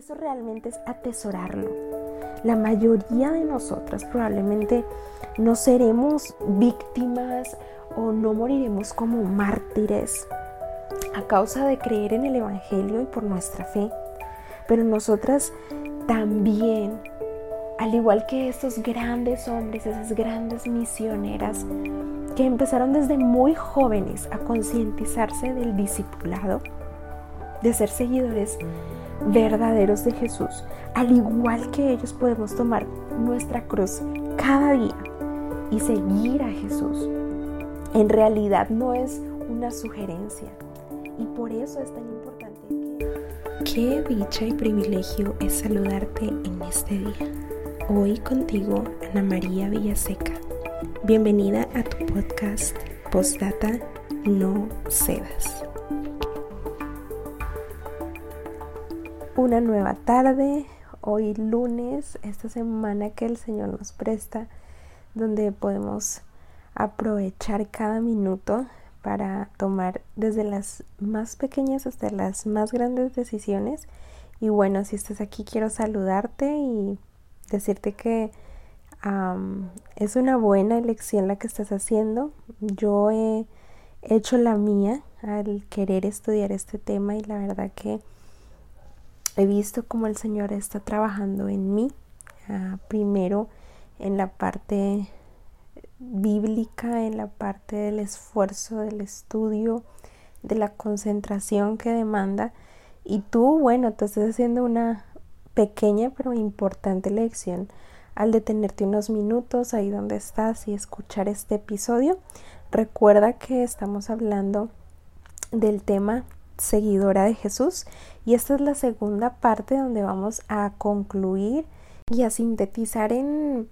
eso realmente es atesorarlo. La mayoría de nosotras probablemente no seremos víctimas o no moriremos como mártires a causa de creer en el Evangelio y por nuestra fe. Pero nosotras también, al igual que estos grandes hombres, esas grandes misioneras que empezaron desde muy jóvenes a concientizarse del discipulado, de ser seguidores verdaderos de Jesús, al igual que ellos podemos tomar nuestra cruz cada día y seguir a Jesús. En realidad no es una sugerencia y por eso es tan importante que... Qué dicha y privilegio es saludarte en este día. Hoy contigo, Ana María Villaseca. Bienvenida a tu podcast Postdata No Cedas. Una nueva tarde, hoy lunes, esta semana que el Señor nos presta, donde podemos aprovechar cada minuto para tomar desde las más pequeñas hasta las más grandes decisiones. Y bueno, si estás aquí quiero saludarte y decirte que es una buena elección la que estás haciendo. Yo he hecho la mía al querer estudiar este tema y la verdad que he visto cómo el Señor está trabajando en mí. Ah, primero en la parte bíblica, en la parte del esfuerzo, del estudio, de la concentración que demanda. Y tú, bueno, te estás haciendo una pequeña pero importante lección al detenerte unos minutos ahí donde estás y escuchar este episodio. Recuerda que estamos hablando del tema seguidora de Jesús y esta es la segunda parte donde vamos a concluir y a sintetizar en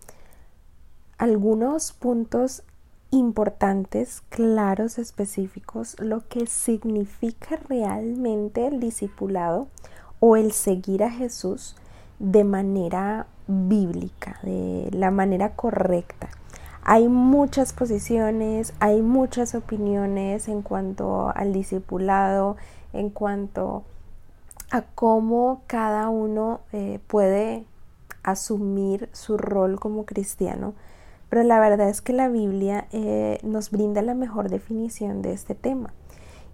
algunos puntos importantes, claros, específicos, lo que significa realmente el discipulado o el seguir a Jesús de manera bíblica, de la manera correcta. Hay muchas posiciones, hay muchas opiniones en cuanto al discipulado, en cuanto a cómo cada uno eh, puede asumir su rol como cristiano pero la verdad es que la Biblia eh, nos brinda la mejor definición de este tema.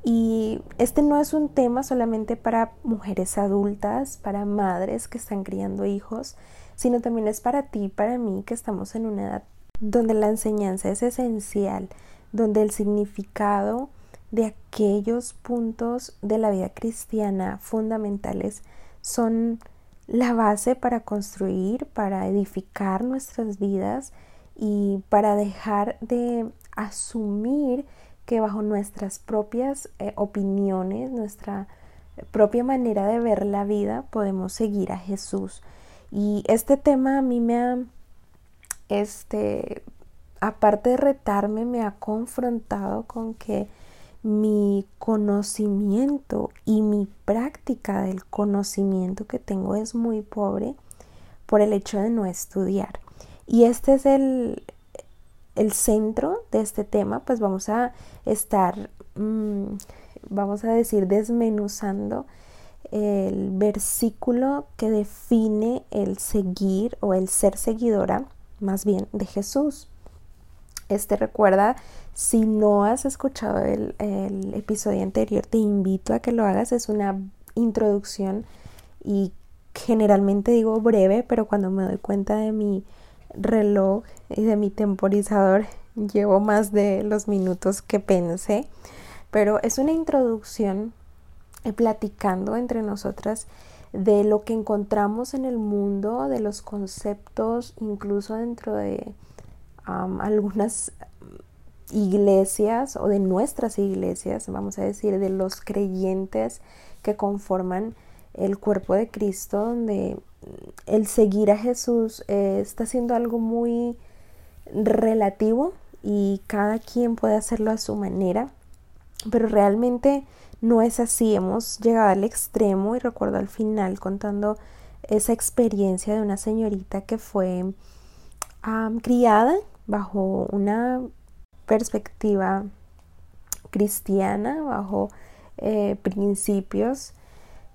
Y este no es un tema solamente para mujeres adultas, para madres que están criando hijos, sino también es para ti, para mí, que estamos en una edad donde la enseñanza es esencial, donde el significado de aquellos puntos de la vida cristiana fundamentales son la base para construir, para edificar nuestras vidas y para dejar de asumir que bajo nuestras propias eh, opiniones, nuestra propia manera de ver la vida, podemos seguir a Jesús. Y este tema a mí me ha, este, aparte de retarme, me ha confrontado con que mi conocimiento y mi práctica del conocimiento que tengo es muy pobre por el hecho de no estudiar. Y este es el, el centro de este tema, pues vamos a estar, mm, vamos a decir, desmenuzando el versículo que define el seguir o el ser seguidora, más bien, de Jesús. Este recuerda, si no has escuchado el, el episodio anterior, te invito a que lo hagas. Es una introducción y generalmente digo breve, pero cuando me doy cuenta de mi reloj y de mi temporizador llevo más de los minutos que pensé, pero es una introducción eh, platicando entre nosotras de lo que encontramos en el mundo, de los conceptos, incluso dentro de algunas iglesias o de nuestras iglesias, vamos a decir, de los creyentes que conforman el cuerpo de Cristo, donde el seguir a Jesús eh, está siendo algo muy relativo y cada quien puede hacerlo a su manera, pero realmente no es así. Hemos llegado al extremo y recuerdo al final contando esa experiencia de una señorita que fue criada bajo una perspectiva cristiana, bajo eh, principios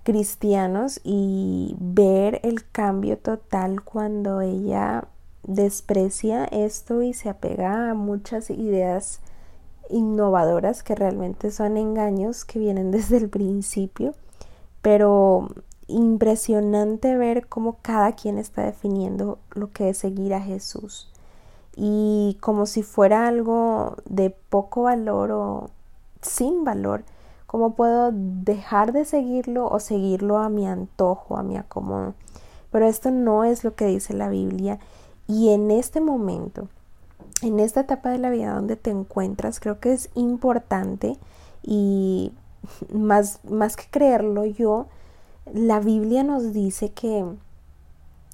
cristianos y ver el cambio total cuando ella desprecia esto y se apega a muchas ideas innovadoras que realmente son engaños que vienen desde el principio, pero impresionante ver cómo cada quien está definiendo lo que es seguir a Jesús y como si fuera algo de poco valor o sin valor, cómo puedo dejar de seguirlo o seguirlo a mi antojo, a mi acomodo. Pero esto no es lo que dice la Biblia y en este momento, en esta etapa de la vida donde te encuentras, creo que es importante y más, más que creerlo yo, la Biblia nos dice que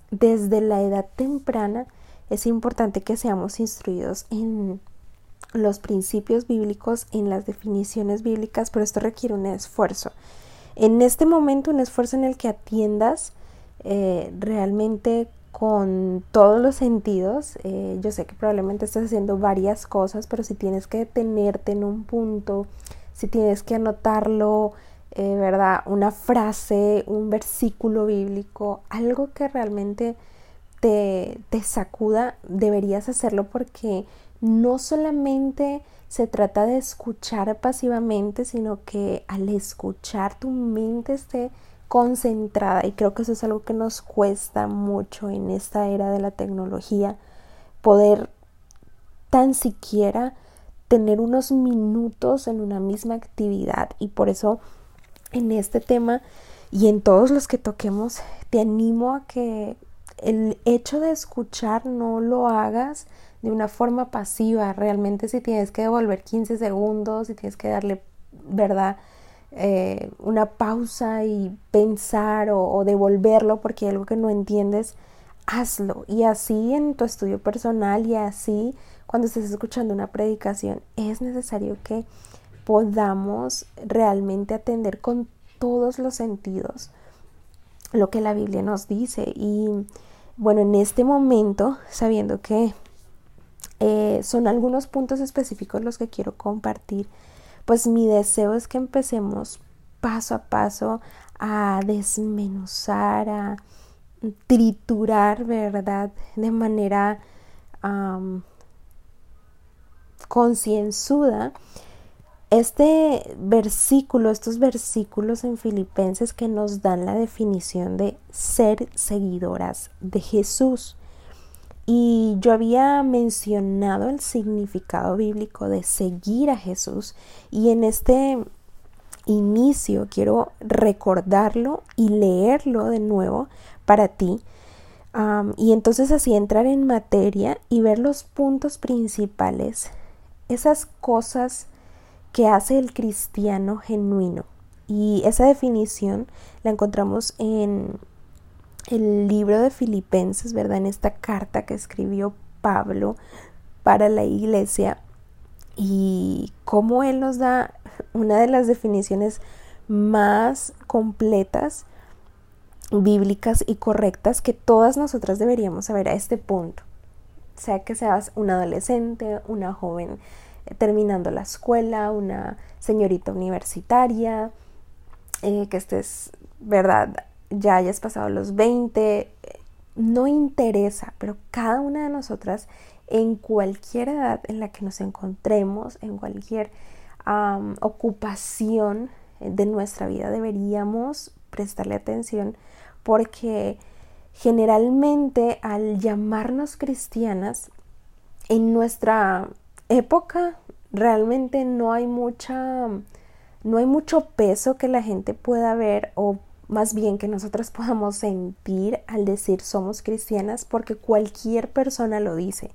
desde la edad temprana es importante que seamos instruidos en los principios bíblicos, en las definiciones bíblicas, pero esto requiere un esfuerzo. En este momento, un esfuerzo en el que atiendas eh, realmente con todos los sentidos. Eh, yo sé que probablemente estás haciendo varias cosas, pero si tienes que detenerte en un punto, si tienes que anotarlo, eh, ¿verdad? Una frase, un versículo bíblico, algo que realmente te, sacuda, deberías hacerlo porque no solamente se trata de escuchar pasivamente, sino que al escuchar tu mente esté concentrada. Y creo que eso es algo que nos cuesta mucho en esta era de la tecnología, poder tan siquiera tener unos minutos en una misma actividad. Y por eso en este tema y en todos los que toquemos te animo a que el hecho de escuchar no lo hagas de una forma pasiva, realmente si tienes que devolver 15 segundos, si tienes que darle, ¿verdad? Eh, una pausa y pensar o, devolverlo porque hay algo que no entiendes, hazlo. Y así en tu estudio personal y así cuando estés escuchando una predicación, es necesario que podamos realmente atender con todos los sentidos lo que la Biblia nos dice. Y bueno, en este momento, sabiendo que eh, son algunos puntos específicos los que quiero compartir, pues mi deseo es que empecemos paso a paso a desmenuzar, a triturar, ¿verdad? De manera concienzuda este versículo, estos versículos en Filipenses que nos dan la definición de ser seguidoras de Jesús. Y yo había mencionado el significado bíblico de seguir a Jesús y en este inicio quiero recordarlo y leerlo de nuevo para ti. y entonces así entrar en materia y ver los puntos principales, esas cosas que hace el cristiano genuino. Y esa definición la encontramos en el libro de Filipenses, ¿verdad? En esta carta que escribió Pablo para la iglesia y cómo él nos da una de las definiciones más completas, bíblicas y correctas que todas nosotras deberíamos saber a este punto. Sea que seas un adolescente, una joven terminando la escuela, una señorita universitaria, eh, que estés, ¿verdad? ya hayas pasado los 20, no interesa, pero cada una de nosotras en cualquier edad en la que nos encontremos, en cualquier ocupación de nuestra vida, deberíamos prestarle atención porque generalmente al llamarnos cristianas, en nuestra época realmente no hay mucha no hay mucho peso que la gente pueda ver o más bien que nosotras podamos sentir al decir somos cristianas porque cualquier persona lo dice,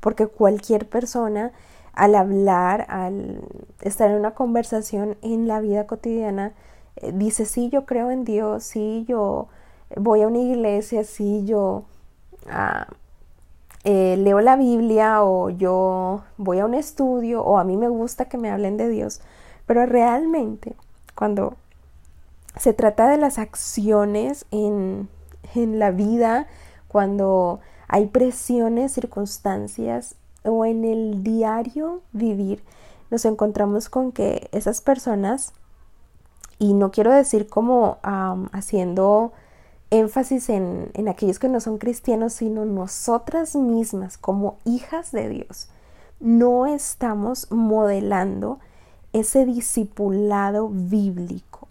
porque cualquier persona al hablar, al estar en una conversación en la vida cotidiana, eh, dice, sí, yo creo en Dios, sí, yo voy a una iglesia, sí, yo ah, eh, leo la Biblia o yo voy a un estudio o a mí me gusta que me hablen de Dios, pero realmente cuando se trata de las acciones en, en la vida cuando hay presiones, circunstancias o en el diario vivir, nos encontramos con que esas personas y no quiero decir como haciendo énfasis en, en aquellos que no son cristianos, sino nosotras mismas como hijas de Dios, no estamos modelando ese discipulado bíblico.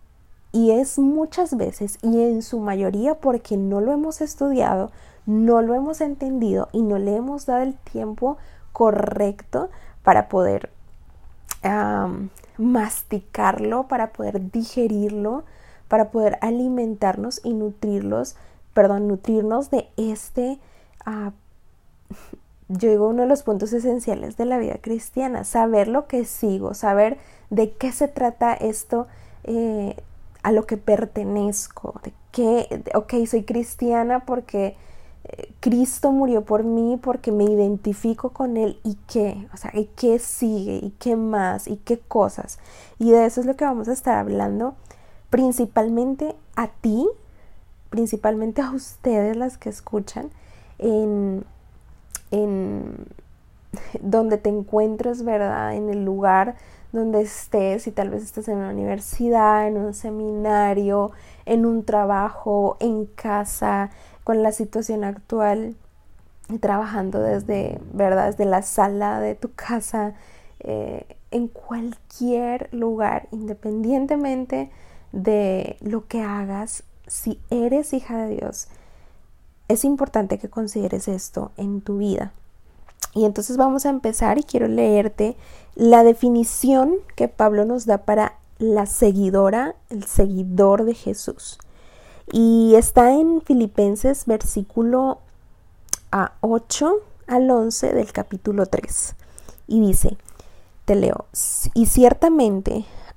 Y es muchas veces y en su mayoría porque no lo hemos estudiado, no lo hemos entendido y no le hemos dado el tiempo correcto para poder masticarlo, para poder digerirlo, para poder alimentarnos y nutrirlos, perdón, nutrirnos de este, uh, yo digo, uno de los puntos esenciales de la vida cristiana, saber lo que sigo, saber de qué se trata esto, eh, a lo que pertenezco, de qué, ok, soy cristiana porque Cristo murió por mí porque me identifico con Él y qué, o sea, y qué sigue y qué más y qué cosas. Y de eso es lo que vamos a estar hablando principalmente a ti, principalmente a ustedes las que escuchan, en, en donde te encuentres, ¿verdad? En el lugar donde estés, si tal vez estás en una universidad, en un seminario, en un trabajo, en casa, con la situación actual, trabajando desde, ¿verdad? Desde la sala de tu casa, eh, en cualquier lugar, independientemente de lo que hagas, si eres hija de Dios, es importante que consideres esto en tu vida. Y entonces vamos a empezar y quiero leerte la definición que Pablo nos da para la seguidora, el seguidor de Jesús. Y está en Filipenses versículo a 8 al 11 del capítulo 3. Y dice, te leo, y ciertamente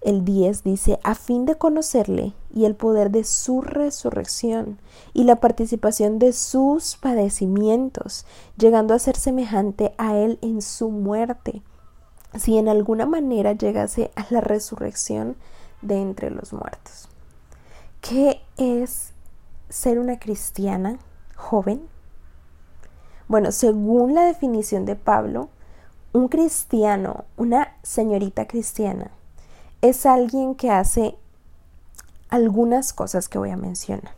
El 10 dice, a fin de conocerle y el poder de su resurrección y la participación de sus padecimientos, llegando a ser semejante a él en su muerte, si en alguna manera llegase a la resurrección de entre los muertos. ¿Qué es ser una cristiana joven? Bueno, según la definición de Pablo, un cristiano, una señorita cristiana, es alguien que hace algunas cosas que voy a mencionar.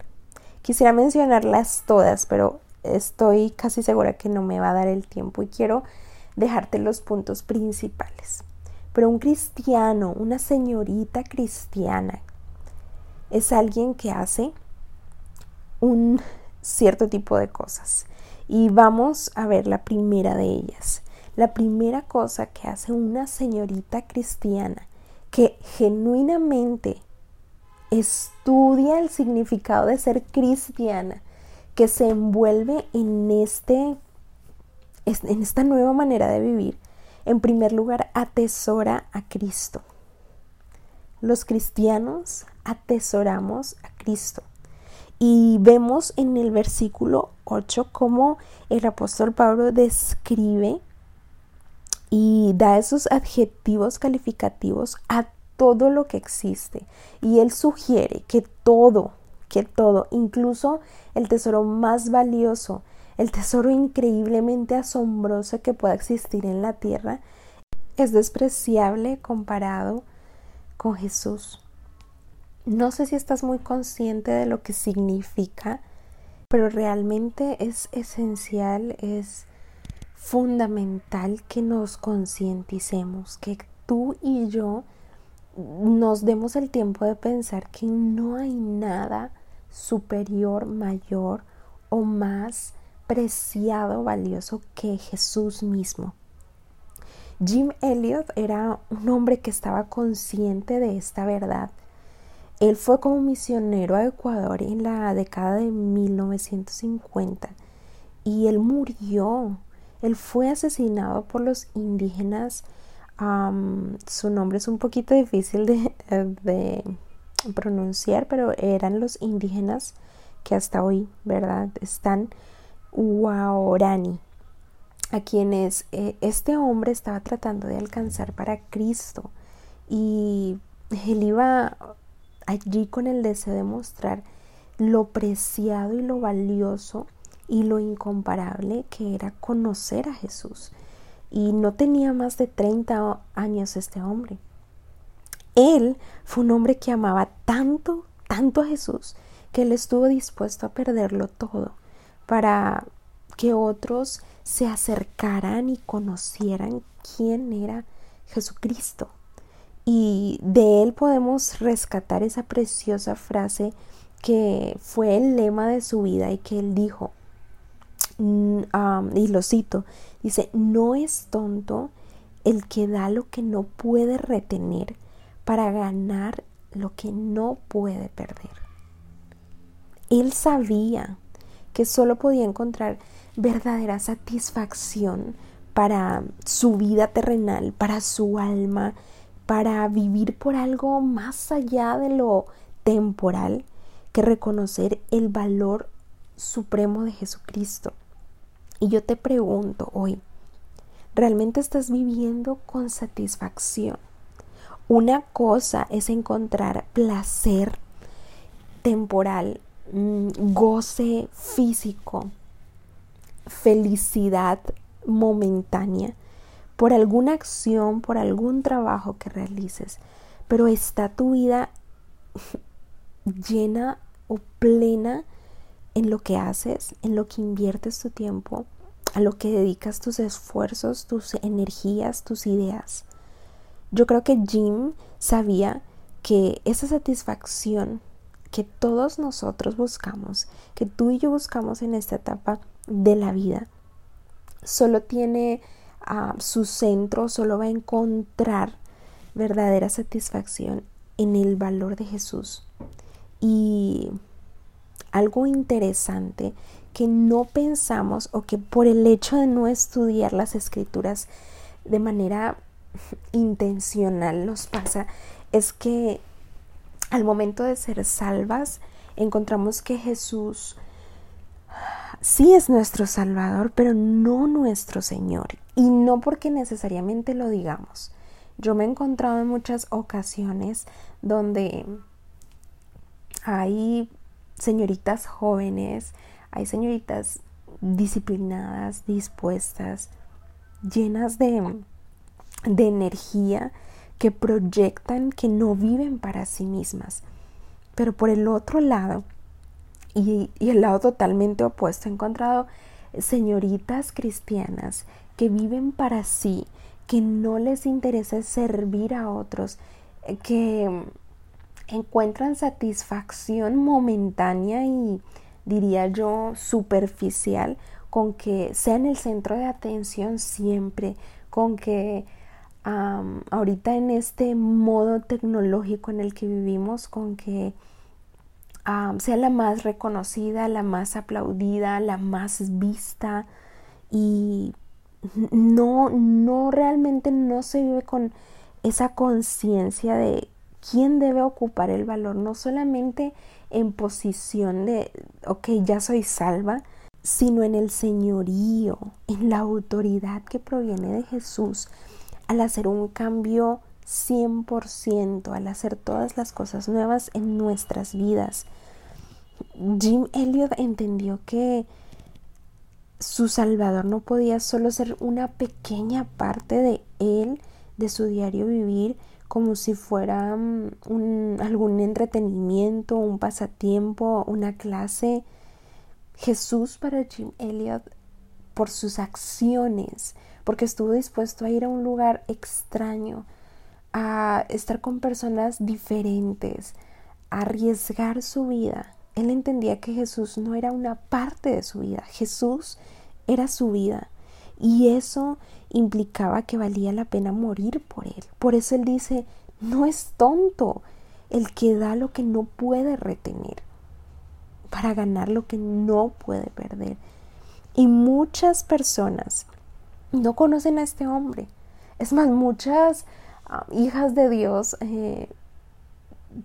Quisiera mencionarlas todas, pero estoy casi segura que no me va a dar el tiempo y quiero dejarte los puntos principales. Pero un cristiano, una señorita cristiana es alguien que hace un cierto tipo de cosas. Y vamos a ver la primera de ellas. La primera cosa que hace una señorita cristiana que genuinamente estudia el significado de ser cristiana, que se envuelve en este en esta nueva manera de vivir, en primer lugar atesora a Cristo. Los cristianos atesoramos a Cristo. Y vemos en el versículo 8 cómo el apóstol Pablo describe y da esos adjetivos calificativos a todo lo que existe. Y él sugiere que todo, que todo, incluso el tesoro más valioso, el tesoro increíblemente asombroso que pueda existir en la tierra, es despreciable comparado con Jesús. No sé si estás muy consciente de lo que significa, pero realmente es esencial, es fundamental que nos concienticemos, que tú y yo nos demos el tiempo de pensar que no hay nada superior, mayor o más preciado, valioso que Jesús mismo. Jim Elliot era un hombre que estaba consciente de esta verdad él fue como misionero a Ecuador en la década de 1950 y él murió. Él fue asesinado por los indígenas. su nombre es un poquito difícil de, pronunciar, pero eran los indígenas que hasta hoy, ¿verdad? Están Waorani, a quienes eh, este hombre estaba tratando de alcanzar para Cristo. Y él iba allí con el deseo de mostrar lo preciado y lo valioso y lo incomparable que era conocer a Jesús. Y no tenía más de 30 años este hombre. Él fue un hombre que amaba tanto, tanto a Jesús, que él estuvo dispuesto a perderlo todo para que otros se acercaran y conocieran quién era Jesucristo. Y de él podemos rescatar esa preciosa frase que fue el lema de su vida y que él dijo, mm, y lo cito, dice, no es tonto el que da lo que no puede retener para ganar lo que no puede perder. Él sabía que solo podía encontrar verdadera satisfacción para su vida terrenal, para su alma, para vivir por algo más allá de lo temporal que reconocer el valor supremo de Jesucristo. Y yo te pregunto hoy, ¿realmente estás viviendo con satisfacción? Una cosa es encontrar placer temporal, mm, goce físico, felicidad momentánea por alguna acción, por algún trabajo que realices, pero está tu vida llena o plena en lo que haces, en lo que inviertes tu tiempo, a lo que dedicas tus esfuerzos, tus energías, tus ideas. Yo creo que Jim sabía que esa satisfacción que todos nosotros buscamos, que tú y yo buscamos en esta etapa de la vida, solo tiene a su centro, solo va a encontrar verdadera satisfacción en el valor de Jesús. Y algo interesante que no pensamos o que por el hecho de no estudiar las escrituras de manera intencional nos pasa es que al momento de ser salvas encontramos que Jesús sí es nuestro Salvador, pero no nuestro Señor. Y no porque necesariamente lo digamos. Yo me he encontrado en muchas ocasiones donde hay señoritas jóvenes, hay señoritas disciplinadas, dispuestas, llenas de, de energía, que proyectan que no viven para sí mismas. Pero por el otro lado, y, el lado totalmente opuesto. He encontrado señoritas cristianas que viven para sí, que no les interesa servir a otros, eh, que encuentran satisfacción momentánea y diría yo superficial con que sean el centro de atención siempre, con que ahorita en este modo tecnológico en el que vivimos, con que sea la más reconocida, la más aplaudida, la más vista y no, no realmente no se vive con esa conciencia de quién debe ocupar el valor, no solamente en posición de, ok, ya soy salva, sino en el señorío, en la autoridad que proviene de Jesús, al hacer un cambio 100% al hacer todas las cosas nuevas en nuestras vidas. Jim Elliot entendió que su Salvador no podía solo ser una pequeña parte de él, de su diario vivir, como si fuera mm, un, algún entretenimiento, un pasatiempo, una clase. Jesús para Jim Elliot, por sus acciones, porque estuvo dispuesto a ir a un lugar extraño, a estar con personas diferentes, a arriesgar su vida. Él entendía que Jesús no era una parte de su vida, Jesús era su vida. Y eso implicaba que valía la pena morir por él. Por eso él dice, no es tonto el que da lo que no puede retener para ganar lo que no puede perder. Y muchas personas no conocen a este hombre. Es más, muchas hijas de Dios eh,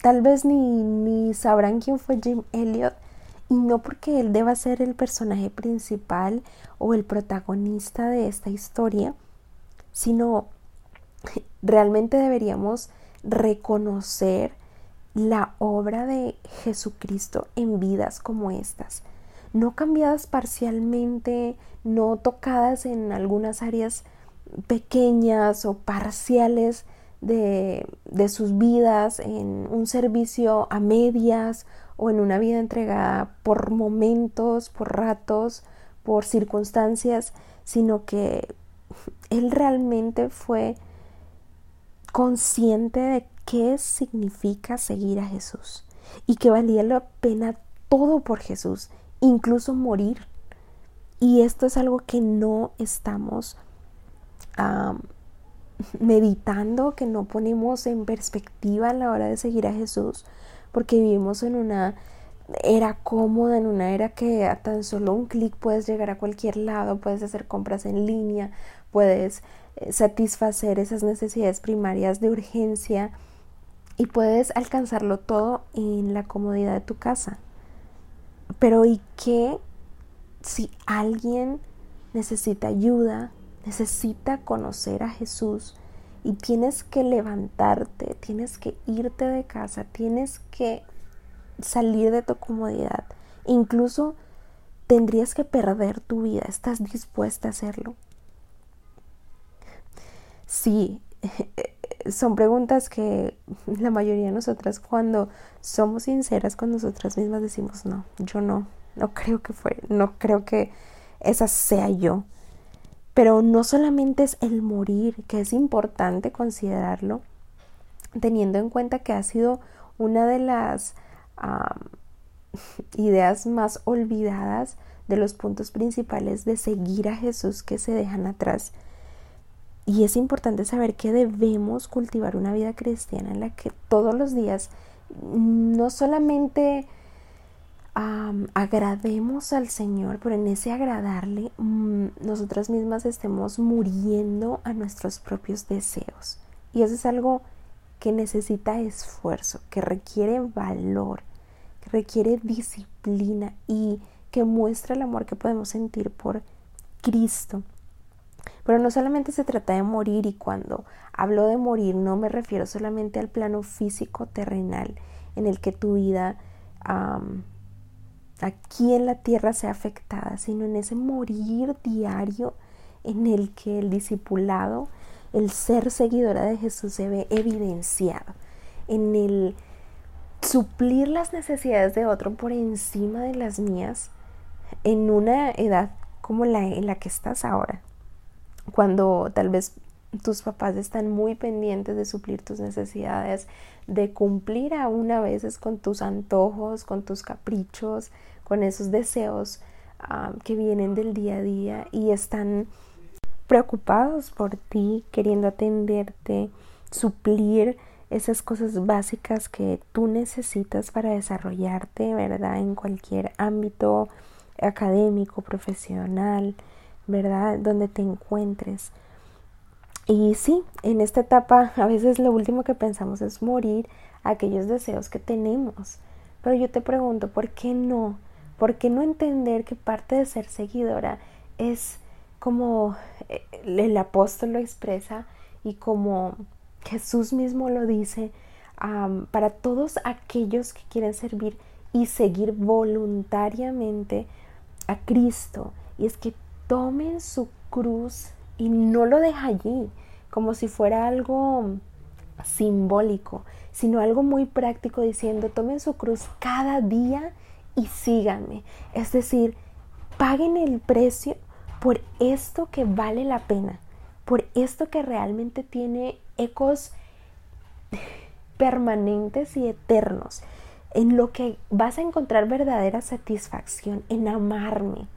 tal vez ni, ni sabrán quién fue Jim Elliot y no porque él deba ser el personaje principal o el protagonista de esta historia, sino realmente deberíamos reconocer la obra de Jesucristo en vidas como estas, no cambiadas parcialmente, no tocadas en algunas áreas pequeñas o parciales de, de, sus vidas, en un servicio a medias o en una vida entregada por momentos, por ratos, por circunstancias, sino que él realmente fue consciente de qué significa seguir a Jesús y que valía la pena todo por Jesús, incluso morir. Y esto es algo que no estamos meditando, que no ponemos en perspectiva a la hora de seguir a Jesús, porque vivimos en una era cómoda, en una era que a tan solo un clic puedes llegar a cualquier lado, puedes hacer compras en línea, puedes eh, satisfacer esas necesidades primarias de urgencia y puedes alcanzarlo todo en la comodidad de tu casa. Pero ¿y qué si alguien necesita ayuda, necesita conocer a Jesús y tienes que levantarte, tienes que irte de casa, tienes que salir de tu comodidad. Incluso tendrías que perder tu vida. ¿Estás dispuesta a hacerlo? Sí, son preguntas que la mayoría de nosotras cuando somos sinceras con nosotras mismas decimos, no, yo no, no creo que fue, no creo que esa sea yo. Pero no solamente es el morir, que es importante considerarlo, teniendo en cuenta que ha sido una de las ideas más olvidadas de los puntos principales de seguir a Jesús que se dejan atrás. Y es importante saber que debemos cultivar una vida cristiana en la que todos los días no solamente agrademos al Señor, pero en ese agradarle mm, nosotras mismas estemos muriendo a nuestros propios deseos. Y eso es algo que necesita esfuerzo, que requiere valor, que requiere disciplina y que muestra el amor que podemos sentir por Cristo. Pero no solamente se trata de morir y cuando hablo de morir no me refiero solamente al plano físico terrenal en el que tu vida aquí en la tierra sea afectada, sino en ese morir diario en el que el discipulado el ser seguidora de Jesús se ve evidenciado en el suplir las necesidades de otro por encima de las mías en una edad como la en la que estás ahora, cuando tal vez tus papás están muy pendientes de suplir tus necesidades, de cumplir aún a veces con tus antojos, con tus caprichos, con esos deseos ah, que vienen del día a día y están preocupados por ti, queriendo atenderte, suplir esas cosas básicas que tú necesitas para desarrollarte, ¿verdad? En cualquier ámbito académico, profesional, ¿verdad? Donde te encuentres. Y sí, en esta etapa a veces lo último que pensamos es morir a aquellos deseos que tenemos. Pero yo te pregunto, ¿por qué no? ¿Por qué no entender que parte de ser seguidora es como eh, el apóstol lo expresa y como Jesús mismo lo dice, para todos aquellos que quieren servir y seguir voluntariamente a Cristo. Y es que tomen su cruz y no lo deja allí, como si fuera algo simbólico, sino algo muy práctico diciendo, tomen su cruz cada día y síganme. Es decir, paguen el precio por esto que vale la pena, por esto que realmente tiene ecos permanentes y eternos, en lo que vas a encontrar verdadera satisfacción, en amarme,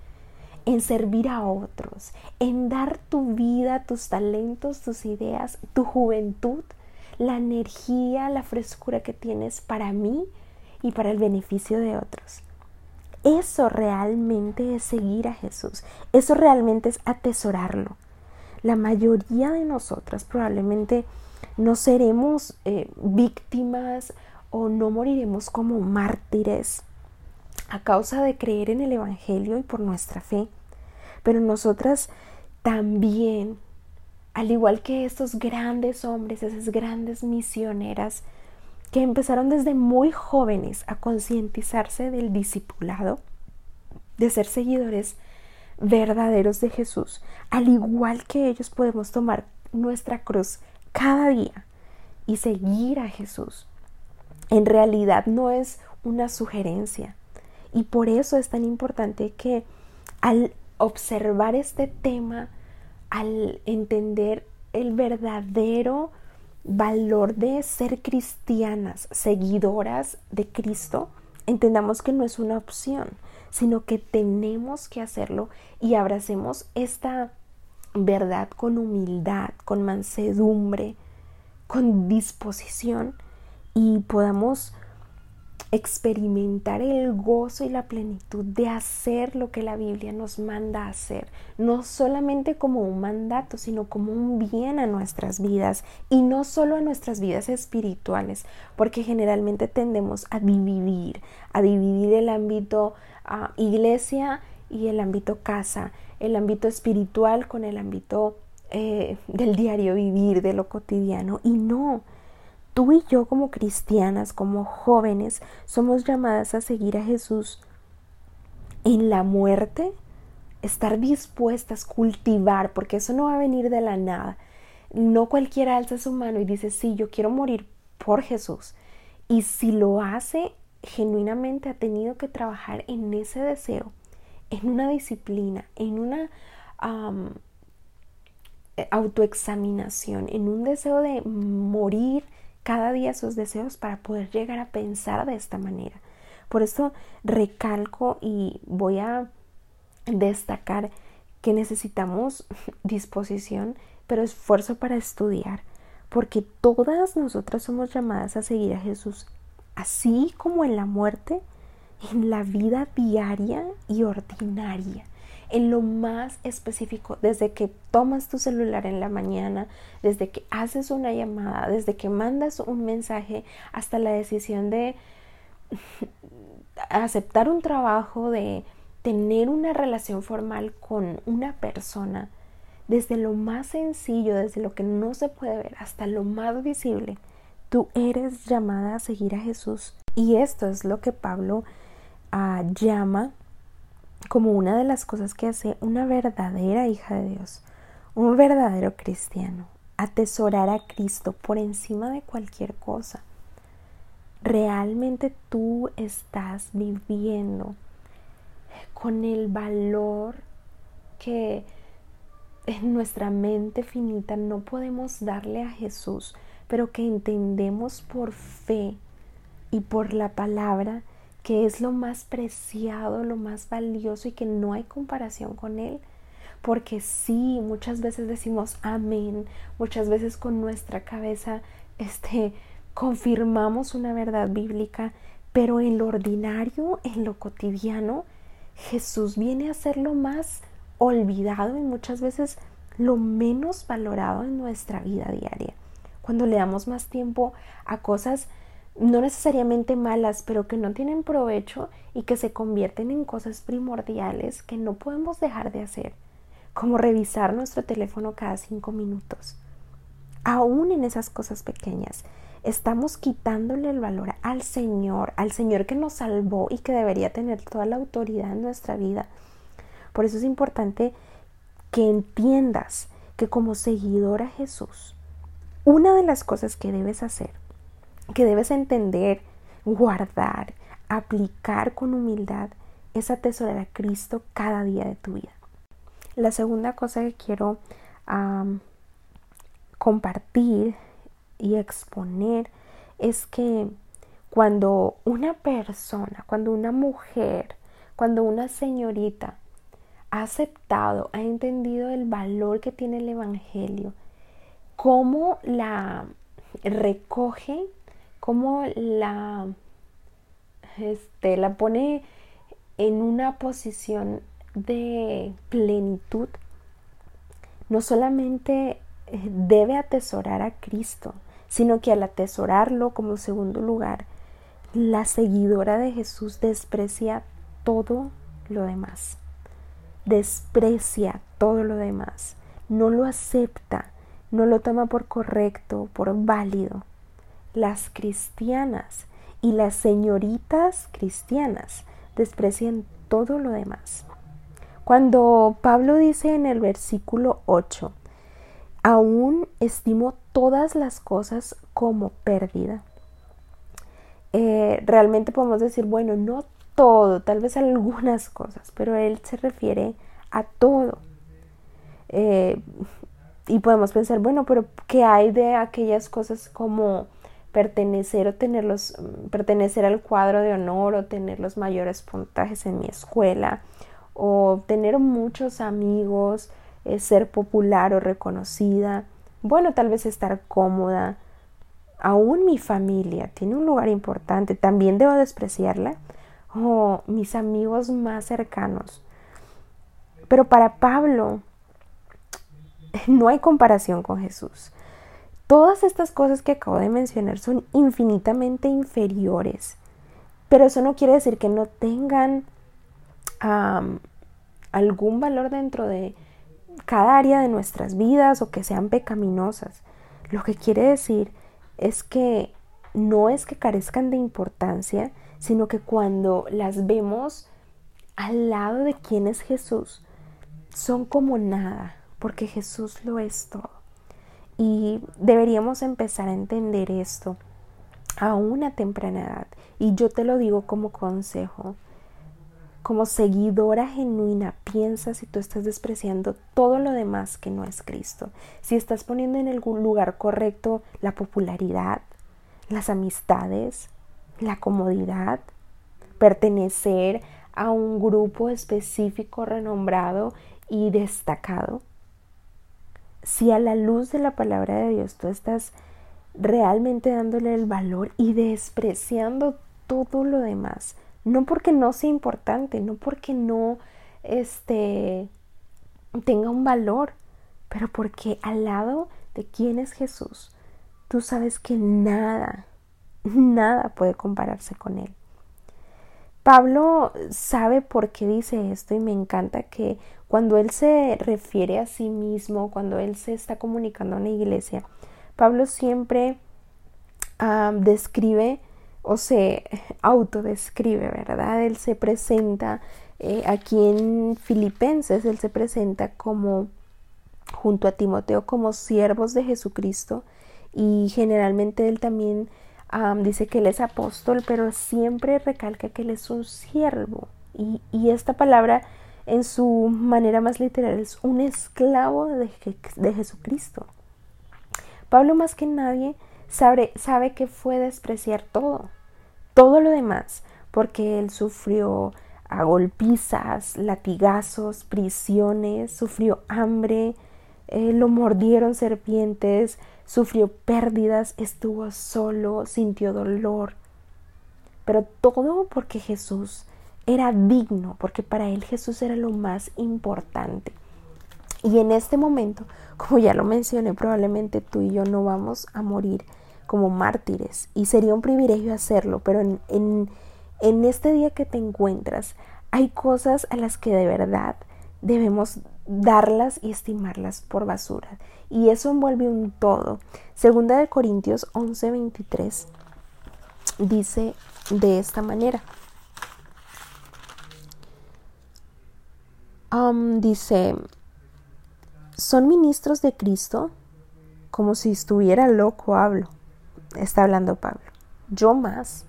en servir a otros, en dar tu vida, tus talentos, tus ideas, tu juventud, la energía, la frescura que tienes para mí y para el beneficio de otros. Eso realmente es seguir a Jesús. Eso realmente es atesorarlo. La mayoría de nosotras probablemente no seremos eh, víctimas o no moriremos como mártires a causa de creer en el Evangelio y por nuestra fe. Pero nosotras también, al igual que estos grandes hombres, esas grandes misioneras, que empezaron desde muy jóvenes a concientizarse del discipulado, de ser seguidores verdaderos de Jesús, al igual que ellos podemos tomar nuestra cruz cada día y seguir a Jesús. En realidad no es una sugerencia y por eso es tan importante que al observar este tema, al entender el verdadero valor de ser cristianas, seguidoras de Cristo, entendamos que no es una opción, sino que tenemos que hacerlo y abracemos esta verdad con humildad, con mansedumbre, con disposición y podamos experimentar el gozo y la plenitud de hacer lo que la Biblia nos manda hacer, no solamente como un mandato, sino como un bien a nuestras vidas y no solo a nuestras vidas espirituales, porque generalmente tendemos a dividir, a dividir el ámbito uh, iglesia y el ámbito casa, el ámbito espiritual con el ámbito eh, del diario vivir, de lo cotidiano, y no, Tú y yo como cristianas, como jóvenes, somos llamadas a seguir a Jesús en la muerte, estar dispuestas, cultivar, porque eso no va a venir de la nada. No cualquiera alza su mano y dice, sí, yo quiero morir por Jesús. Y si lo hace, genuinamente ha tenido que trabajar en ese deseo, en una disciplina, en una autoexaminación, en un deseo de morir cada día sus deseos para poder llegar a pensar de esta manera. Por eso recalco y voy a destacar que necesitamos disposición, pero esfuerzo para estudiar, porque todas nosotras somos llamadas a seguir a Jesús, así como en la muerte, en la vida diaria y ordinaria en lo más específico, desde que tomas tu celular en la mañana, desde que haces una llamada, desde que mandas un mensaje, hasta la decisión de aceptar un trabajo, de tener una relación formal con una persona, desde lo más sencillo, desde lo que no se puede ver, hasta lo más visible, tú eres llamada a seguir a Jesús. Y esto es lo que Pablo ah, llama como una de las cosas que hace una verdadera hija de Dios, un verdadero cristiano, atesorar a Cristo por encima de cualquier cosa. Realmente tú estás viviendo con el valor que en nuestra mente finita no podemos darle a Jesús, pero que entendemos por fe y por la palabra que es lo más preciado, lo más valioso y que no hay comparación con Él. Porque sí, muchas veces decimos amén, muchas veces con nuestra cabeza este, confirmamos una verdad bíblica, pero en lo ordinario, en lo cotidiano, Jesús viene a ser lo más olvidado y muchas veces lo menos valorado en nuestra vida diaria. Cuando le damos más tiempo a cosas no necesariamente malas, pero que no tienen provecho y que se convierten en cosas primordiales que no podemos dejar de hacer, como revisar nuestro teléfono cada cinco minutos. Aún en esas cosas pequeñas, estamos quitándole el valor al Señor, al Señor que nos salvó y que debería tener toda la autoridad en nuestra vida. Por eso es importante que entiendas que como seguidor a Jesús, una de las cosas que debes hacer que debes entender, guardar, aplicar con humildad es atesorar a Cristo cada día de tu vida. La segunda cosa que quiero compartir y exponer es que cuando una persona, cuando una mujer, cuando una señorita ha aceptado, ha entendido el valor que tiene el Evangelio, cómo la recoge cómo la, este, la pone en una posición de plenitud, no solamente eh, debe atesorar a Cristo, sino que al atesorarlo como segundo lugar, la seguidora de Jesús desprecia todo lo demás. Desprecia todo lo demás. No lo acepta. No lo toma por correcto, por válido. Las cristianas y las señoritas cristianas desprecian todo lo demás. Cuando Pablo dice en el versículo 8, aún estimo todas las cosas como pérdida. Eh, realmente podemos decir, bueno, no todo, tal vez algunas cosas, pero él se refiere a todo. Eh, y podemos pensar, bueno, pero ¿qué hay de aquellas cosas como pertenecer o tener los, pertenecer al cuadro de honor o tener los mayores puntajes en mi escuela o tener muchos amigos, eh, ser popular o reconocida, bueno, tal vez estar cómoda, aún mi familia tiene un lugar importante, también debo despreciarla, o mis amigos más cercanos. Pero para Pablo no hay comparación con Jesús. Todas estas cosas que acabo de mencionar son infinitamente inferiores, pero eso no quiere decir que no tengan algún valor dentro de cada área de nuestras vidas o que sean pecaminosas. Lo que quiere decir es que no es que carezcan de importancia, sino que cuando las vemos al lado de quién es Jesús, son como nada, porque Jesús lo es todo. Y deberíamos empezar a entender esto a una temprana edad. Y yo te lo digo como consejo. Como seguidora genuina, piensa si tú estás despreciando todo lo demás que no es Cristo. Si estás poniendo en el lugar correcto la popularidad, las amistades, la comodidad, pertenecer a un grupo específico, renombrado y destacado si a la luz de la palabra de Dios tú estás realmente dándole el valor y despreciando todo lo demás, no porque no sea importante, no porque no este tenga un valor, pero porque al lado de quién es Jesús, tú sabes que nada, nada puede compararse con él. Pablo sabe por qué dice esto y me encanta que cuando él se refiere a sí mismo, cuando él se está comunicando en la iglesia, Pablo siempre describe o se autodescribe, ¿verdad? Él se presenta eh, aquí en Filipenses, él se presenta como junto a Timoteo como siervos de Jesucristo y generalmente él también dice que él es apóstol, pero siempre recalca que él es un siervo. Y, esta palabra en su manera más literal es un esclavo de, de Jesucristo. Pablo más que nadie sabe, sabe que fue despreciar todo, todo lo demás, porque él sufrió a golpizas, latigazos, prisiones, sufrió hambre, eh, lo mordieron serpientes, sufrió pérdidas, estuvo solo, sintió dolor. Pero todo porque Jesús era digno, porque para él Jesús era lo más importante. Y en este momento, como ya lo mencioné, probablemente tú y yo no vamos a morir como mártires y sería un privilegio hacerlo, pero en, en, este día que te encuentras hay cosas a las que de verdad debemos darlas y estimarlas por basura. Y eso envuelve un todo. Segunda de Corintios 11:23 dice de esta manera. Dice, son ministros de Cristo como si estuviera loco, hablo. Está hablando Pablo. Yo más,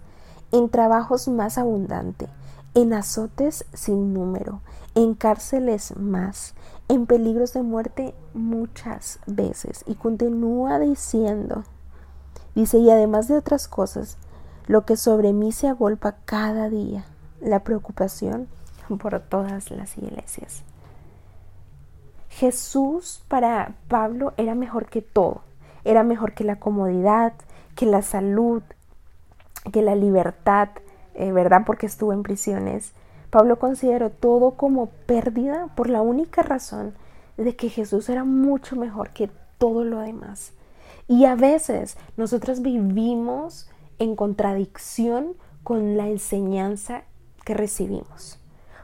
en trabajos más abundante, en azotes sin número, en cárceles más, en peligros de muerte muchas veces. Y continúa diciendo, dice, y además de otras cosas, lo que sobre mí se agolpa cada día, la preocupación por todas las iglesias. Jesús para Pablo era mejor que todo, era mejor que la comodidad, que la salud, que la libertad, eh, ¿verdad? Porque estuvo en prisiones, Pablo consideró todo como pérdida por la única razón de que Jesús era mucho mejor que todo lo demás. Y a veces nosotras vivimos en contradicción con la enseñanza que recibimos.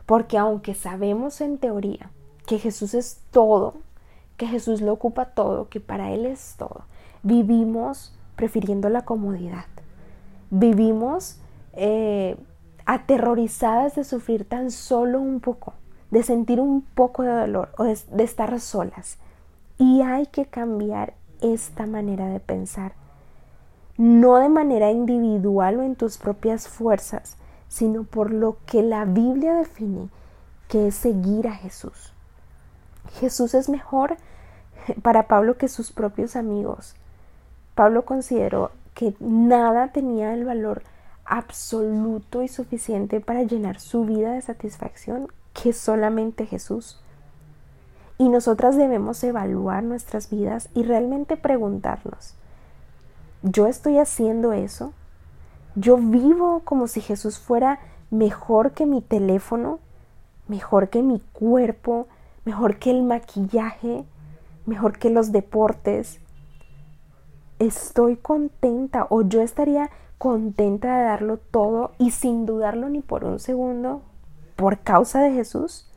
Porque aunque sabemos en teoría que Jesús es todo, que Jesús lo ocupa todo, que para Él es todo, vivimos prefiriendo la comodidad. Vivimos eh, aterrorizadas de sufrir tan solo un poco, de sentir un poco de dolor o de, de estar solas. Y hay que cambiar esta manera de pensar, no de manera individual o en tus propias fuerzas, sino por lo que la Biblia define que es seguir a Jesús. Jesús es mejor para Pablo que sus propios amigos. Pablo consideró que nada tenía el valor absoluto y suficiente para llenar su vida de satisfacción que solamente Jesús. Y nosotras debemos evaluar nuestras vidas y realmente preguntarnos, ¿yo estoy haciendo eso? ¿Yo vivo como si Jesús fuera mejor que mi teléfono, mejor que mi cuerpo, mejor que el maquillaje, mejor que los deportes? ¿Estoy contenta o yo estaría contenta de darlo todo y sin dudarlo ni por un segundo por causa de Jesús?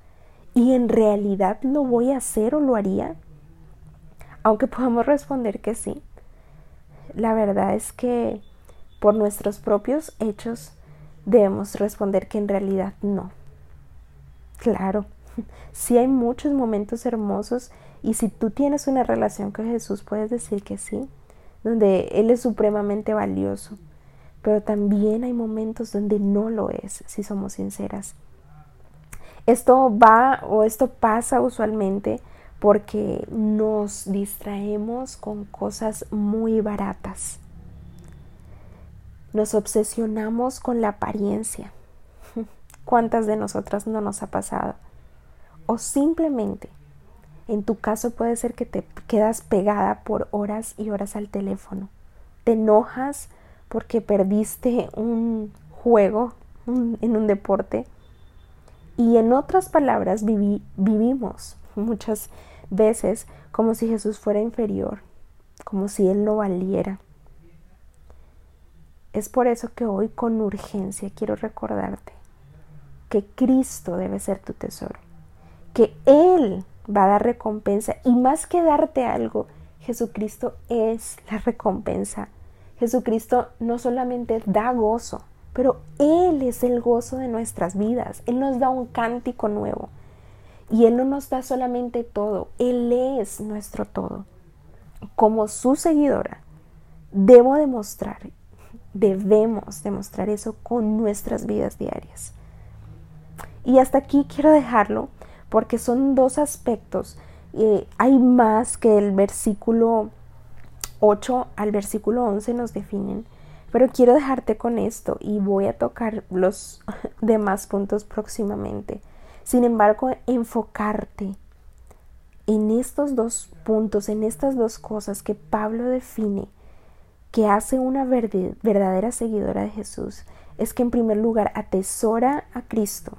¿Y en realidad lo voy a hacer o lo haría? Aunque podamos responder que sí, la verdad es que por nuestros propios hechos debemos responder que en realidad no. Claro, sí hay muchos momentos hermosos y si tú tienes una relación con Jesús puedes decir que sí, donde Él es supremamente valioso, pero también hay momentos donde no lo es, si somos sinceras. Esto va o esto pasa usualmente porque nos distraemos con cosas muy baratas. Nos obsesionamos con la apariencia. ¿Cuántas de nosotras no nos ha pasado? O simplemente, en tu caso puede ser que te quedas pegada por horas y horas al teléfono. Te enojas porque perdiste un juego en un deporte y en otras palabras, vivimos muchas veces como si Jesús fuera inferior, como si Él no valiera. Es por eso que hoy con urgencia quiero recordarte que Cristo debe ser tu tesoro, que Él va a dar recompensa y más que darte algo, Jesucristo es la recompensa. Jesucristo no solamente da gozo, pero Él es el gozo de nuestras vidas. Él nos da un cántico nuevo. Y Él no nos da solamente todo, Él es nuestro todo. Como su seguidora, debo demostrar, debemos demostrar eso con nuestras vidas diarias. Y hasta aquí quiero dejarlo porque son dos aspectos. Hay más que el versículo 8 al versículo 11 nos definen pero quiero dejarte con esto y voy a tocar los demás puntos próximamente. Sin embargo, enfocarte en estos dos puntos, en estas dos cosas que Pablo define que hace una verdadera seguidora de Jesús, es que en primer lugar atesora a Cristo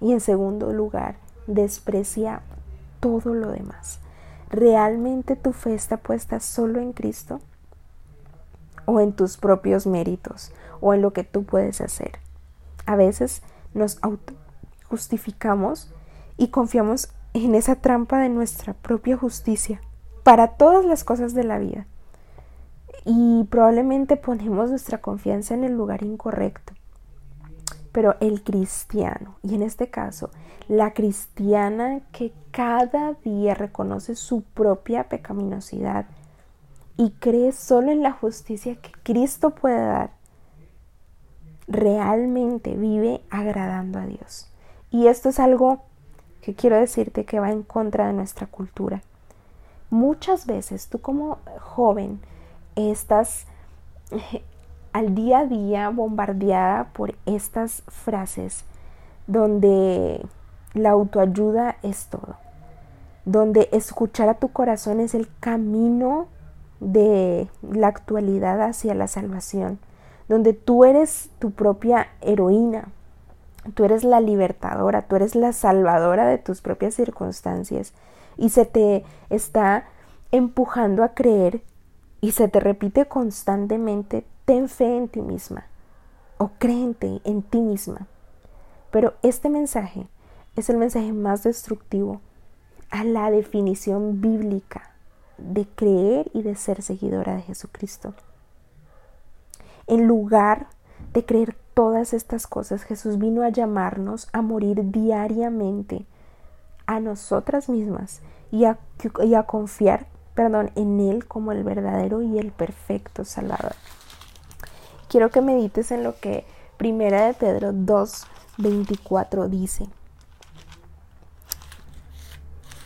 y en segundo lugar desprecia todo lo demás. ¿Realmente tu fe está puesta solo en Cristo? o en tus propios méritos o en lo que tú puedes hacer. A veces nos justificamos y confiamos en esa trampa de nuestra propia justicia para todas las cosas de la vida. Y probablemente ponemos nuestra confianza en el lugar incorrecto. Pero el cristiano, y en este caso, la cristiana que cada día reconoce su propia pecaminosidad, y cree solo en la justicia que Cristo puede dar, realmente vive agradando a Dios. Y esto es algo que quiero decirte que va en contra de nuestra cultura. Muchas veces tú como joven estás eh, al día a día bombardeada por estas frases donde la autoayuda es todo, donde escuchar a tu corazón es el camino de la actualidad hacia la salvación, donde tú eres tu propia heroína, tú eres la libertadora, tú eres la salvadora de tus propias circunstancias y se te está empujando a creer y se te repite constantemente, ten fe en ti misma o créente en ti misma. Pero este mensaje es el mensaje más destructivo a la definición bíblica de creer y de ser seguidora de Jesucristo. En lugar de creer todas estas cosas, Jesús vino a llamarnos a morir diariamente a nosotras mismas y a, confiar perdón, en Él como el verdadero y el perfecto Salvador. Quiero que medites en lo que Primera de Pedro 2, 24 dice,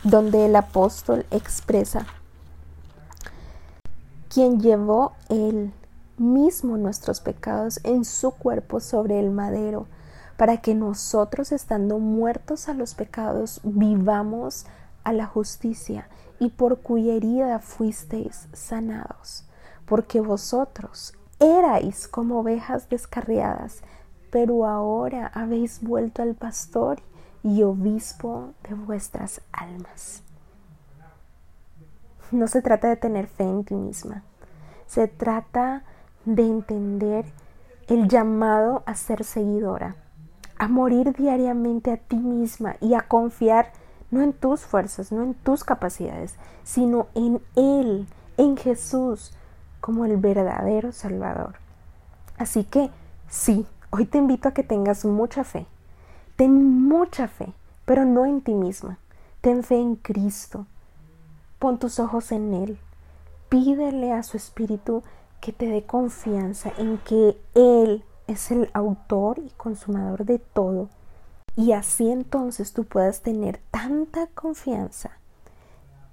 donde el apóstol expresa, quien llevó Él mismo nuestros pecados en su cuerpo sobre el madero, para que nosotros, estando muertos a los pecados, vivamos a la justicia, y por cuya herida fuisteis sanados, porque vosotros erais como ovejas descarriadas, pero ahora habéis vuelto al pastor y obispo de vuestras almas. No se trata de tener fe en ti misma, se trata de entender el llamado a ser seguidora, a morir diariamente a ti misma y a confiar no en tus fuerzas, no en tus capacidades, sino en Él, en Jesús, como el verdadero Salvador. Así que sí, hoy te invito a que tengas mucha fe. Ten mucha fe, pero no en ti misma. Ten fe en Cristo. Pon tus ojos en Él. Pídele a su Espíritu que te dé confianza en que Él es el autor y consumador de todo. Y así entonces tú puedas tener tanta confianza,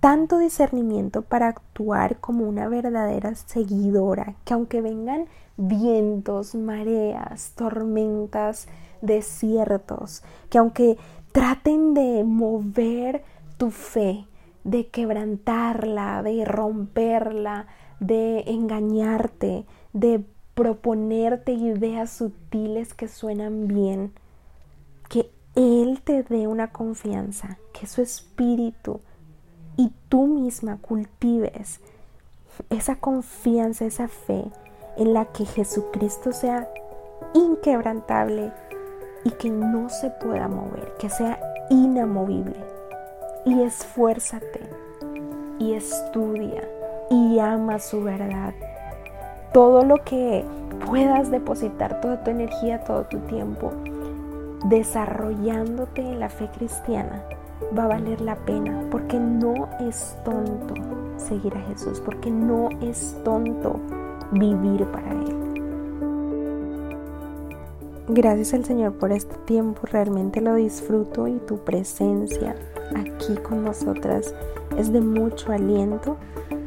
tanto discernimiento para actuar como una verdadera seguidora, que aunque vengan vientos, mareas, tormentas, desiertos, que aunque traten de mover tu fe, de quebrantarla, de romperla, de engañarte, de proponerte ideas sutiles que suenan bien, Él te dé una confianza, que su espíritu y tú misma cultives esa confianza, esa fe en la que Jesucristo sea inquebrantable y que no se pueda mover, que sea inamovible. Y esfuérzate y estudia y ama su verdad. Todo lo que puedas depositar, toda tu energía, todo tu tiempo, desarrollándote en la fe cristiana, va a valer la pena, porque no es tonto seguir a Jesús, porque no es tonto vivir para Él. Gracias al Señor por este tiempo, realmente lo disfruto y tu presencia aquí con nosotras es de mucho aliento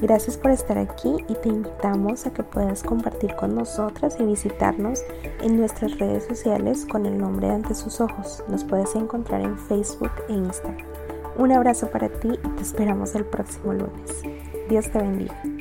Gracias por estar aquí y te invitamos a que puedas compartir con nosotras y visitarnos en nuestras redes sociales con el nombre ante sus ojos. Nos puedes encontrar en Facebook e Instagram. Un abrazo para ti y te esperamos el próximo lunes. Dios te bendiga.